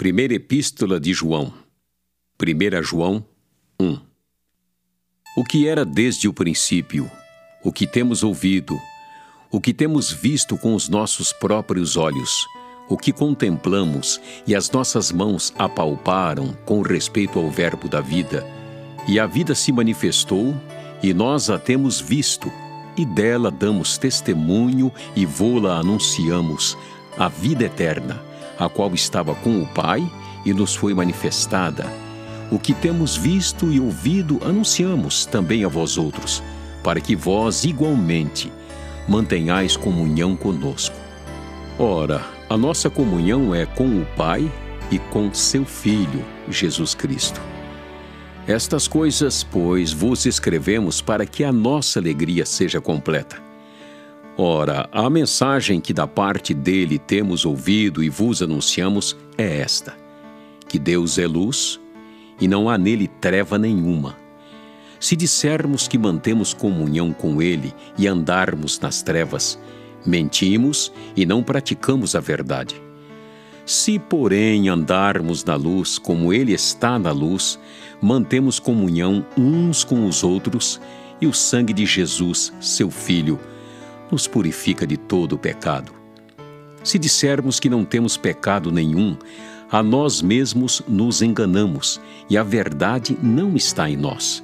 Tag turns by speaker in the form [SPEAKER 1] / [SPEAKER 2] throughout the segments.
[SPEAKER 1] Primeira Epístola de João. 1 João 1. O que era desde o princípio, o que temos ouvido, o que temos visto com os nossos próprios olhos, o que contemplamos e as nossas mãos apalparam com respeito ao Verbo da vida, e a vida se manifestou, e nós a temos visto, e dela damos testemunho e vô-la anunciamos, a vida eterna a qual estava com o Pai e nos foi manifestada. O que temos visto e ouvido anunciamos também a vós outros, para que vós igualmente mantenhais comunhão conosco. Ora, a nossa comunhão é com o Pai e com seu Filho, Jesus Cristo. Estas coisas, pois, vos escrevemos para que a nossa alegria seja completa. Ora, a mensagem que da parte dele temos ouvido e vos anunciamos é esta: que Deus é luz e não há nele treva nenhuma. Se dissermos que mantemos comunhão com ele e andarmos nas trevas, mentimos e não praticamos a verdade. Se, porém, andarmos na luz como ele está na luz, mantemos comunhão uns com os outros e o sangue de Jesus, seu Filho, nos purifica de todo o pecado. Se dissermos que não temos pecado nenhum, a nós mesmos nos enganamos e a verdade não está em nós.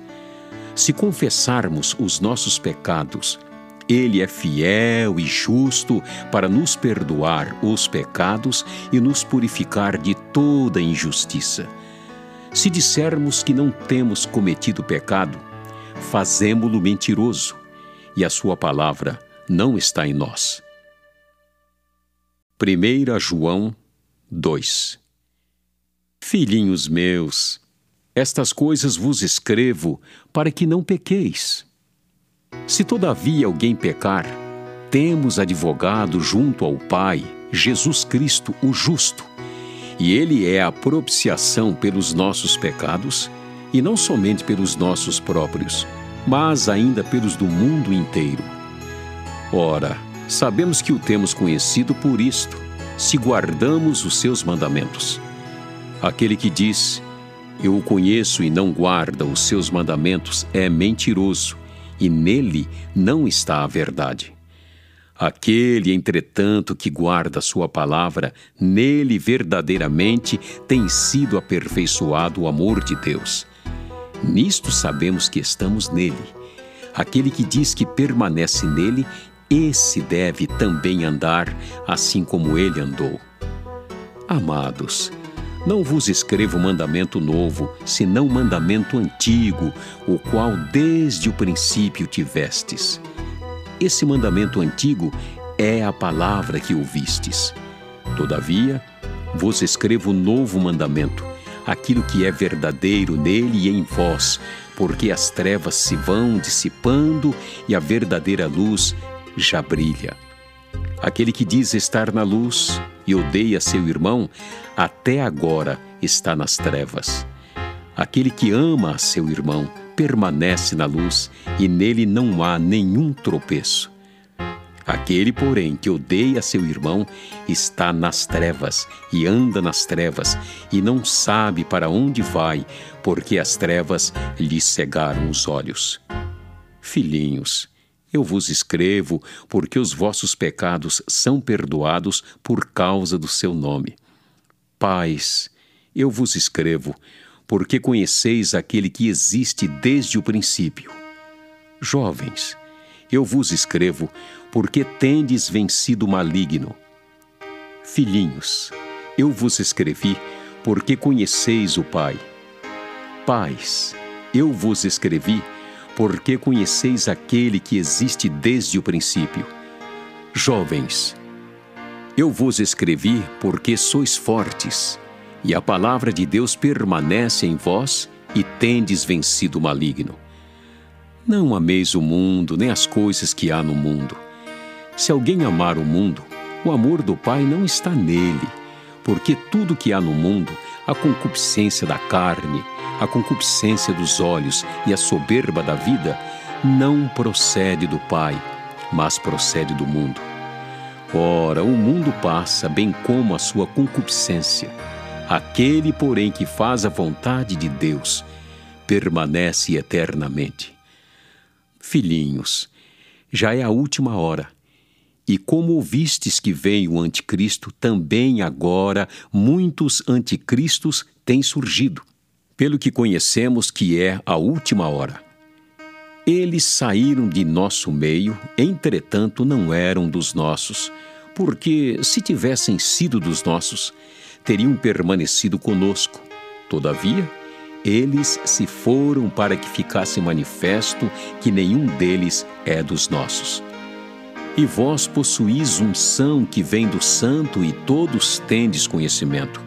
[SPEAKER 1] Se confessarmos os nossos pecados, ele é fiel e justo para nos perdoar os pecados e nos purificar de toda injustiça. Se dissermos que não temos cometido pecado, fazemo-lo mentiroso, e a sua palavra não está em nós. 1 João 2 Filhinhos meus, estas coisas vos escrevo para que não pequeis. Se todavia alguém pecar, temos advogado junto ao Pai, Jesus Cristo, o justo, e ele é a propiciação pelos nossos pecados, e não somente pelos nossos próprios, mas ainda pelos do mundo inteiro. Ora, sabemos que o temos conhecido por isto, se guardamos os seus mandamentos. Aquele que diz, Eu o conheço e não guarda os seus mandamentos, é mentiroso, e nele não está a verdade. Aquele, entretanto, que guarda sua palavra, nele verdadeiramente tem sido aperfeiçoado o amor de Deus. Nisto sabemos que estamos nele. Aquele que diz que permanece nele esse deve também andar assim como ele andou. Amados, não vos escrevo mandamento novo, senão mandamento antigo, o qual desde o princípio tivestes. Esse mandamento antigo é a palavra que ouvistes. Todavia, vos escrevo novo mandamento, aquilo que é verdadeiro nele e em vós, porque as trevas se vão dissipando e a verdadeira luz já brilha. Aquele que diz estar na luz e odeia seu irmão, até agora está nas trevas. Aquele que ama a seu irmão permanece na luz e nele não há nenhum tropeço. Aquele, porém, que odeia seu irmão está nas trevas e anda nas trevas e não sabe para onde vai, porque as trevas lhe cegaram os olhos. Filhinhos, eu vos escrevo, porque os vossos pecados são perdoados por causa do seu nome. Pais, eu vos escrevo, porque conheceis aquele que existe desde o princípio. Jovens, eu vos escrevo, porque tendes vencido o maligno. Filhinhos, eu vos escrevi, porque conheceis o Pai. Pais, eu vos escrevi, porque conheceis aquele que existe desde o princípio. Jovens, eu vos escrevi porque sois fortes, e a palavra de Deus permanece em vós e tendes vencido o maligno. Não ameis o mundo, nem as coisas que há no mundo. Se alguém amar o mundo, o amor do Pai não está nele, porque tudo que há no mundo, a concupiscência da carne, a concupiscência dos olhos e a soberba da vida não procede do Pai, mas procede do mundo. Ora, o mundo passa, bem como a sua concupiscência. Aquele, porém, que faz a vontade de Deus, permanece eternamente. Filhinhos, já é a última hora. E como ouvistes que veio o anticristo, também agora muitos anticristos têm surgido, pelo que conhecemos que é a última hora. Eles saíram de nosso meio, entretanto não eram dos nossos, porque se tivessem sido dos nossos, teriam permanecido conosco. Todavia, eles se foram para que ficasse manifesto que nenhum deles é dos nossos. E vós possuís unção que vem do Santo e todos tendes conhecimento.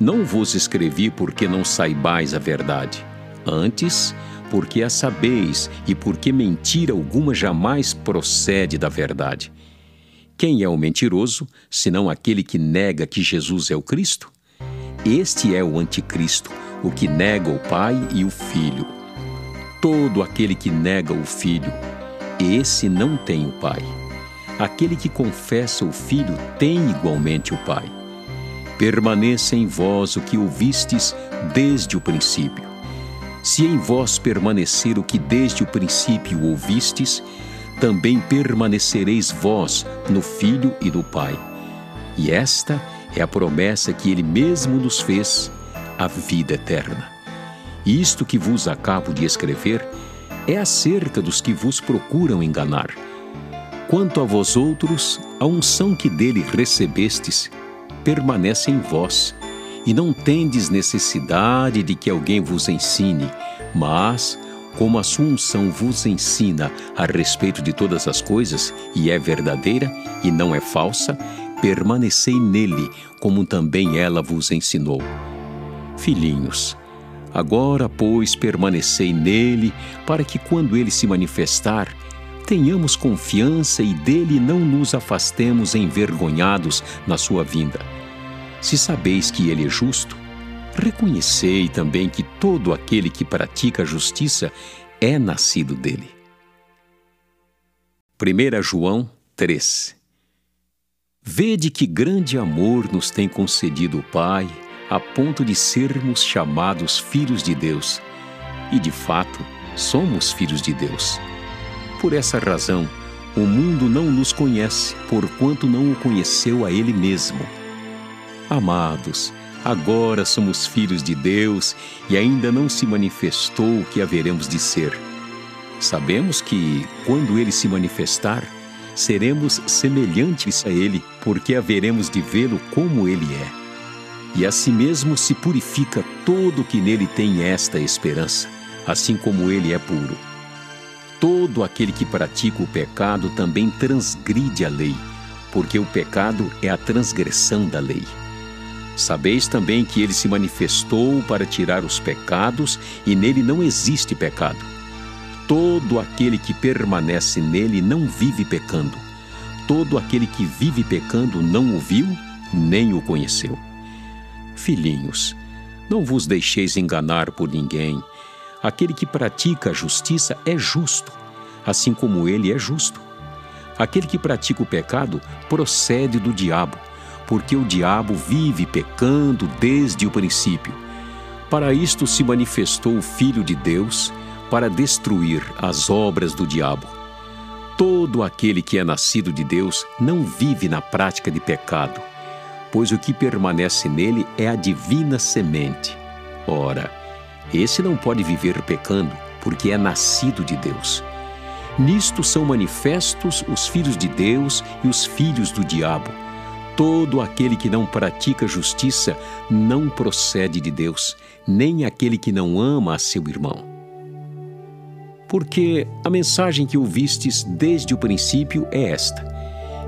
[SPEAKER 1] Não vos escrevi porque não saibais a verdade, antes, porque a sabeis e porque mentira alguma jamais procede da verdade. Quem é o mentiroso, senão aquele que nega que Jesus é o Cristo? Este é o anticristo, o que nega o Pai e o Filho. Todo aquele que nega o Filho, esse não tem o Pai. Aquele que confessa o Filho tem igualmente o Pai. Permaneça em vós o que ouvistes desde o princípio. Se em vós permanecer o que desde o princípio ouvistes, também permanecereis vós no Filho e no Pai. E esta é a promessa que Ele mesmo nos fez, a vida eterna. Isto que vos acabo de escrever é acerca dos que vos procuram enganar Quanto a vós outros, a unção que dele recebestes permanece em vós, e não tendes necessidade de que alguém vos ensine, mas, como a sua unção vos ensina a respeito de todas as coisas, e é verdadeira e não é falsa, permanecei nele, como também ela vos ensinou. Filhinhos, agora, pois, permanecei nele, para que quando ele se manifestar, tenhamos confiança e dele não nos afastemos envergonhados na sua vinda. Se sabeis que ele é justo, reconhecei também que todo aquele que pratica a justiça é nascido dele. 1 João 3 Vede que grande amor nos tem concedido o Pai, a ponto de sermos chamados filhos de Deus. E de fato, somos filhos de Deus. Por essa razão, o mundo não nos conhece, porquanto não o conheceu a Ele mesmo. Amados, agora somos filhos de Deus e ainda não se manifestou o que haveremos de ser. Sabemos que, quando Ele se manifestar, seremos semelhantes a Ele, porque haveremos de vê-lo como Ele é. E assim mesmo se purifica todo que nele tem esta esperança, assim como Ele é puro. Todo aquele que pratica o pecado também transgride a lei, porque o pecado é a transgressão da lei. Sabeis também que ele se manifestou para tirar os pecados e nele não existe pecado. Todo aquele que permanece nele não vive pecando. Todo aquele que vive pecando não o viu, nem o conheceu. Filhinhos, não vos deixeis enganar por ninguém Aquele que pratica a justiça é justo, assim como ele é justo. Aquele que pratica o pecado procede do diabo, porque o diabo vive pecando desde o princípio. Para isto se manifestou o Filho de Deus, para destruir as obras do diabo. Todo aquele que é nascido de Deus não vive na prática de pecado, pois o que permanece nele é a divina semente. Ora, esse não pode viver pecando, porque é nascido de Deus. Nisto são manifestos os filhos de Deus e os filhos do diabo. Todo aquele que não pratica justiça não procede de Deus, nem aquele que não ama a seu irmão. Porque a mensagem que ouvistes desde o princípio é esta: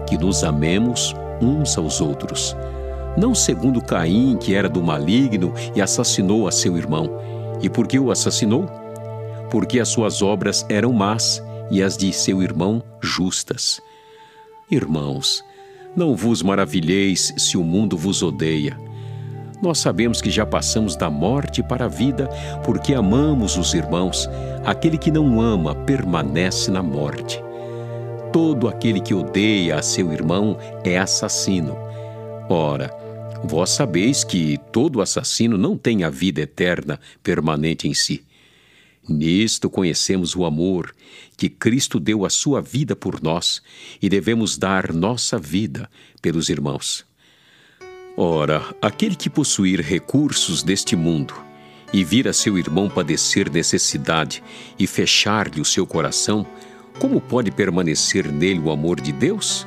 [SPEAKER 1] que nos amemos uns aos outros. Não segundo Caim, que era do maligno e assassinou a seu irmão e por que o assassinou? Porque as suas obras eram más e as de seu irmão justas. Irmãos, não vos maravilheis se o mundo vos odeia. Nós sabemos que já passamos da morte para a vida porque amamos os irmãos. Aquele que não ama permanece na morte. Todo aquele que odeia a seu irmão é assassino. Ora, Vós sabeis que todo assassino não tem a vida eterna permanente em si. Nisto conhecemos o amor que Cristo deu a sua vida por nós e devemos dar nossa vida pelos irmãos. Ora, aquele que possuir recursos deste mundo e vir a seu irmão padecer necessidade e fechar-lhe o seu coração, como pode permanecer nele o amor de Deus?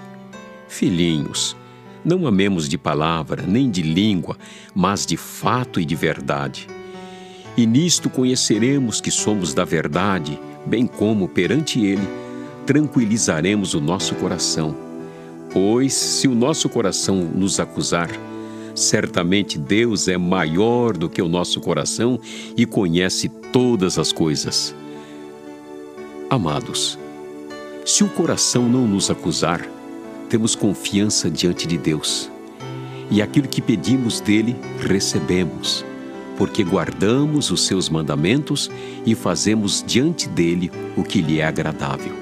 [SPEAKER 1] Filhinhos, não amemos de palavra, nem de língua, mas de fato e de verdade. E nisto conheceremos que somos da verdade, bem como perante Ele tranquilizaremos o nosso coração. Pois, se o nosso coração nos acusar, certamente Deus é maior do que o nosso coração e conhece todas as coisas. Amados, se o coração não nos acusar, temos confiança diante de Deus. E aquilo que pedimos dele, recebemos, porque guardamos os seus mandamentos e fazemos diante dele o que lhe é agradável.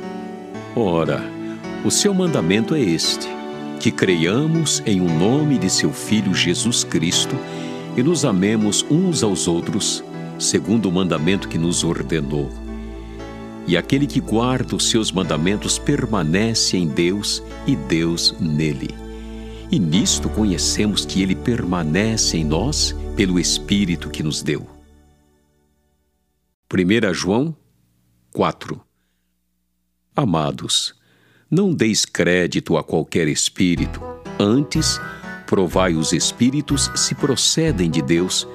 [SPEAKER 1] Ora, o seu mandamento é este: que creiamos em o um nome de seu Filho Jesus Cristo e nos amemos uns aos outros, segundo o mandamento que nos ordenou e aquele que guarda os seus mandamentos permanece em Deus e Deus nele. E nisto conhecemos que ele permanece em nós pelo Espírito que nos deu. 1 João 4 Amados, não deis crédito a qualquer espírito, antes provai os espíritos se procedem de Deus,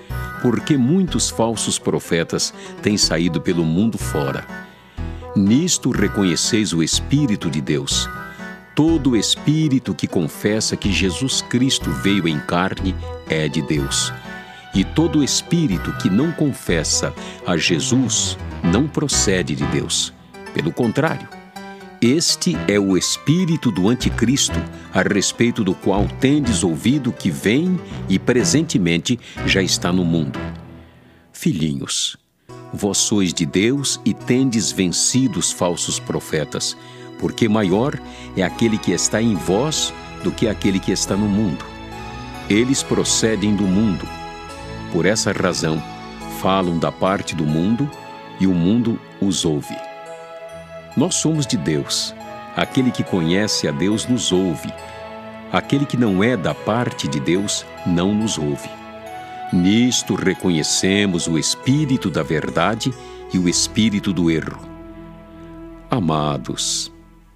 [SPEAKER 1] porque muitos falsos profetas têm saído pelo mundo fora. Nisto reconheceis o Espírito de Deus. Todo espírito que confessa que Jesus Cristo veio em carne é de Deus. E todo espírito que não confessa a Jesus não procede de Deus. Pelo contrário, este é o espírito do Anticristo, a respeito do qual tendes ouvido que vem e presentemente já está no mundo. Filhinhos, Vós sois de Deus e tendes vencido os falsos profetas, porque maior é aquele que está em vós do que aquele que está no mundo. Eles procedem do mundo. Por essa razão, falam da parte do mundo e o mundo os ouve. Nós somos de Deus. Aquele que conhece a Deus nos ouve. Aquele que não é da parte de Deus não nos ouve. Nisto reconhecemos o espírito da verdade e o espírito do erro. Amados,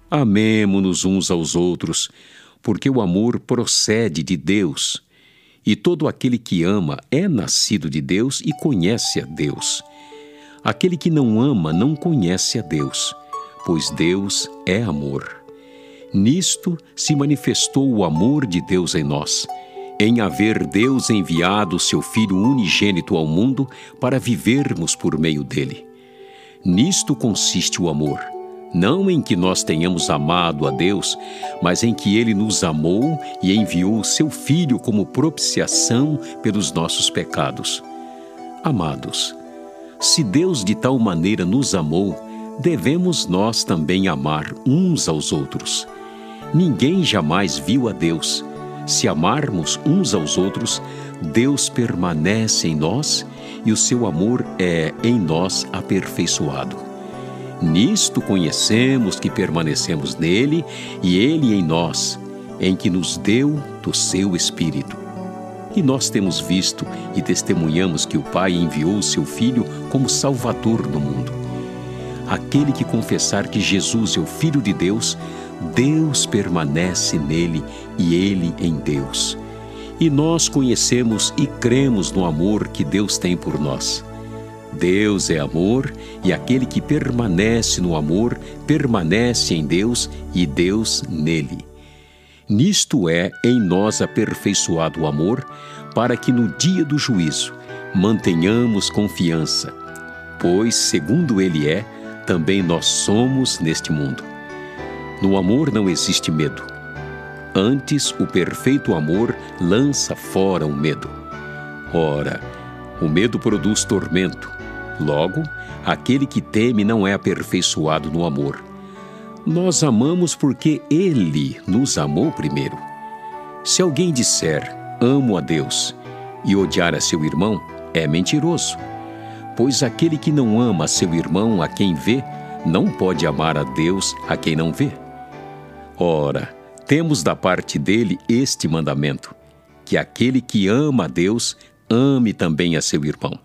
[SPEAKER 1] amemo-nos uns aos outros, porque o amor procede de Deus, e todo aquele que ama é nascido de Deus e conhece a Deus. Aquele que não ama não conhece a Deus, pois Deus é amor. Nisto se manifestou o amor de Deus em nós em haver Deus enviado seu Filho unigênito ao mundo para vivermos por meio dele. Nisto consiste o amor, não em que nós tenhamos amado a Deus, mas em que ele nos amou e enviou seu Filho como propiciação pelos nossos pecados. Amados, se Deus de tal maneira nos amou, devemos nós também amar uns aos outros. Ninguém jamais viu a Deus se amarmos uns aos outros, Deus permanece em nós e o seu amor é em nós aperfeiçoado. Nisto conhecemos que permanecemos nele e ele em nós, em que nos deu do seu Espírito. E nós temos visto e testemunhamos que o Pai enviou o seu Filho como Salvador do mundo. Aquele que confessar que Jesus é o Filho de Deus, Deus permanece nele e ele em Deus. E nós conhecemos e cremos no amor que Deus tem por nós. Deus é amor e aquele que permanece no amor permanece em Deus e Deus nele. Nisto é em nós aperfeiçoado o amor, para que no dia do juízo mantenhamos confiança, pois, segundo Ele é, também nós somos neste mundo. No amor não existe medo. Antes, o perfeito amor lança fora o medo. Ora, o medo produz tormento. Logo, aquele que teme não é aperfeiçoado no amor. Nós amamos porque Ele nos amou primeiro. Se alguém disser, amo a Deus, e odiar a seu irmão é mentiroso. Pois aquele que não ama seu irmão a quem vê, não pode amar a Deus a quem não vê. Ora, temos da parte dele este mandamento: que aquele que ama a Deus ame também a seu irmão.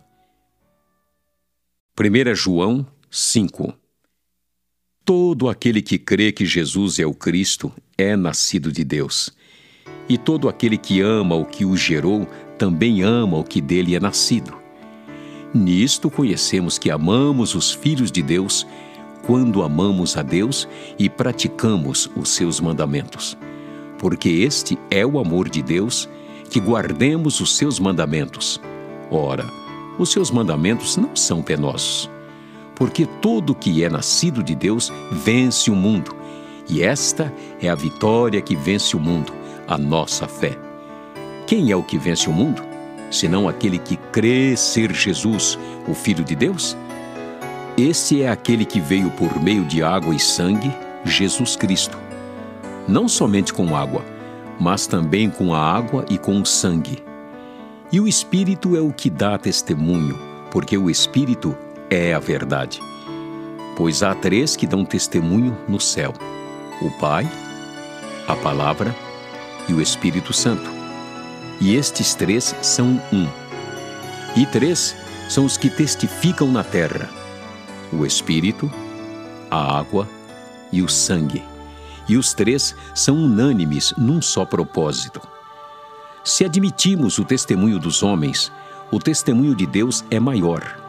[SPEAKER 1] 1 João 5 Todo aquele que crê que Jesus é o Cristo é nascido de Deus. E todo aquele que ama o que o gerou também ama o que dele é nascido. Nisto conhecemos que amamos os filhos de Deus quando amamos a Deus e praticamos os seus mandamentos. Porque este é o amor de Deus, que guardemos os seus mandamentos. Ora, os seus mandamentos não são penosos porque todo que é nascido de Deus vence o mundo. E esta é a vitória que vence o mundo, a nossa fé. Quem é o que vence o mundo? Senão aquele que crê ser Jesus, o Filho de Deus? Este é aquele que veio por meio de água e sangue, Jesus Cristo. Não somente com água, mas também com a água e com o sangue. E o Espírito é o que dá testemunho, porque o Espírito é a verdade. Pois há três que dão testemunho no céu: o Pai, a Palavra e o Espírito Santo. E estes três são um. E três são os que testificam na terra: o Espírito, a água e o sangue. E os três são unânimes num só propósito. Se admitimos o testemunho dos homens, o testemunho de Deus é maior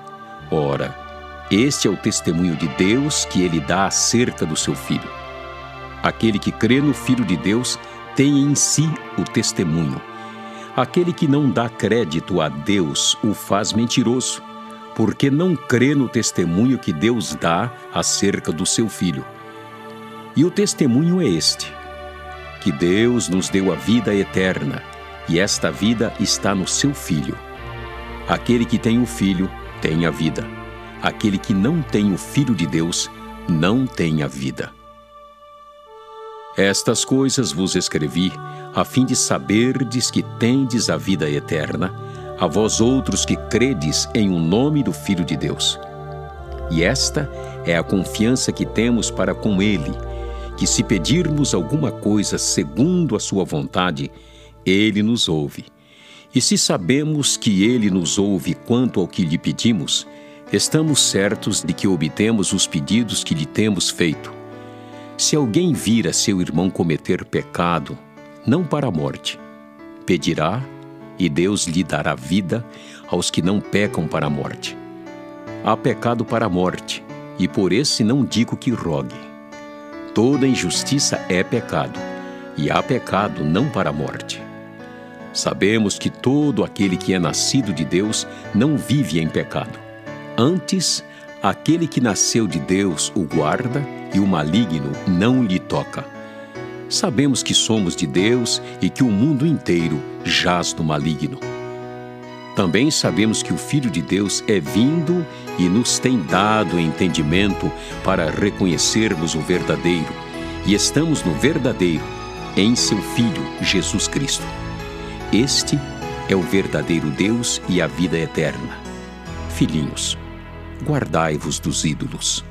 [SPEAKER 1] Ora, este é o testemunho de Deus que ele dá acerca do seu Filho. Aquele que crê no Filho de Deus tem em si o testemunho. Aquele que não dá crédito a Deus o faz mentiroso, porque não crê no testemunho que Deus dá acerca do seu Filho. E o testemunho é este: que Deus nos deu a vida eterna, e esta vida está no seu Filho. Aquele que tem o Filho tem a vida. Aquele que não tem o Filho de Deus não tem a vida. Estas coisas vos escrevi, a fim de saberdes que tendes a vida eterna, a vós outros que credes em o um nome do Filho de Deus. E esta é a confiança que temos para com Ele, que se pedirmos alguma coisa segundo a Sua vontade, Ele nos ouve. E se sabemos que Ele nos ouve quanto ao que lhe pedimos, estamos certos de que obtemos os pedidos que lhe temos feito. Se alguém vir a seu irmão cometer pecado, não para a morte, pedirá e Deus lhe dará vida aos que não pecam para a morte. Há pecado para a morte, e por esse não digo que rogue. Toda injustiça é pecado, e há pecado não para a morte. Sabemos que todo aquele que é nascido de Deus não vive em pecado. Antes, aquele que nasceu de Deus o guarda e o maligno não lhe toca. Sabemos que somos de Deus e que o mundo inteiro jaz no maligno. Também sabemos que o Filho de Deus é vindo e nos tem dado entendimento para reconhecermos o verdadeiro, e estamos no verdadeiro, em seu Filho, Jesus Cristo. Este é o verdadeiro Deus e a vida eterna. Filhinhos, guardai-vos dos ídolos.